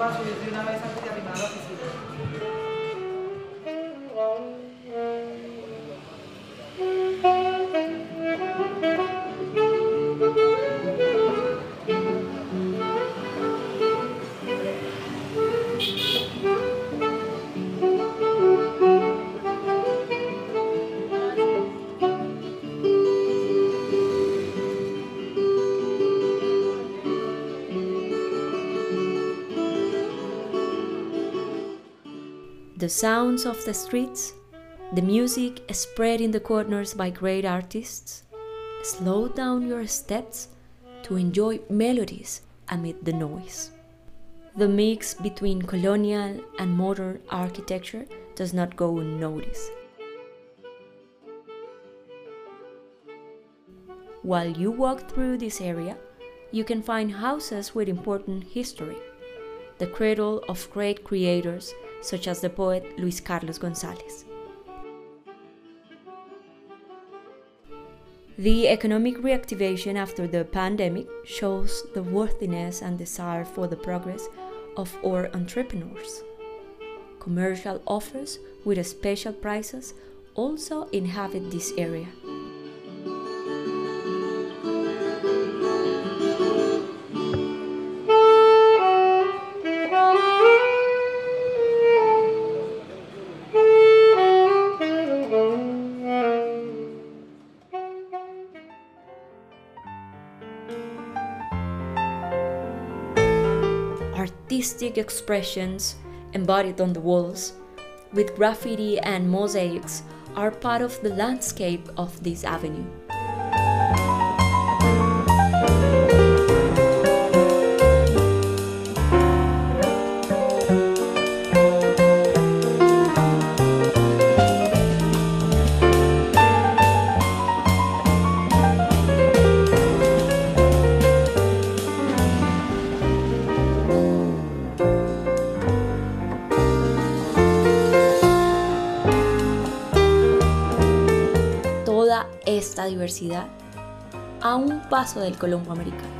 reserva su de una vez antes de arrimar la oficina. The sounds of the streets, the music spread in the corners by great artists, slow down your steps to enjoy melodies amid the noise. The mix between colonial and modern architecture does not go unnoticed. While you walk through this area, you can find houses with important history, the cradle of great creators such as the poet Luis Carlos Gonzalez. The economic reactivation after the pandemic shows the worthiness and desire for the progress of our entrepreneurs. Commercial offers with special prices also inhabit this area. Artistic expressions embodied on the walls, with graffiti and mosaics, are part of the landscape of this avenue. Esta diversidad a un paso del Colombo americano.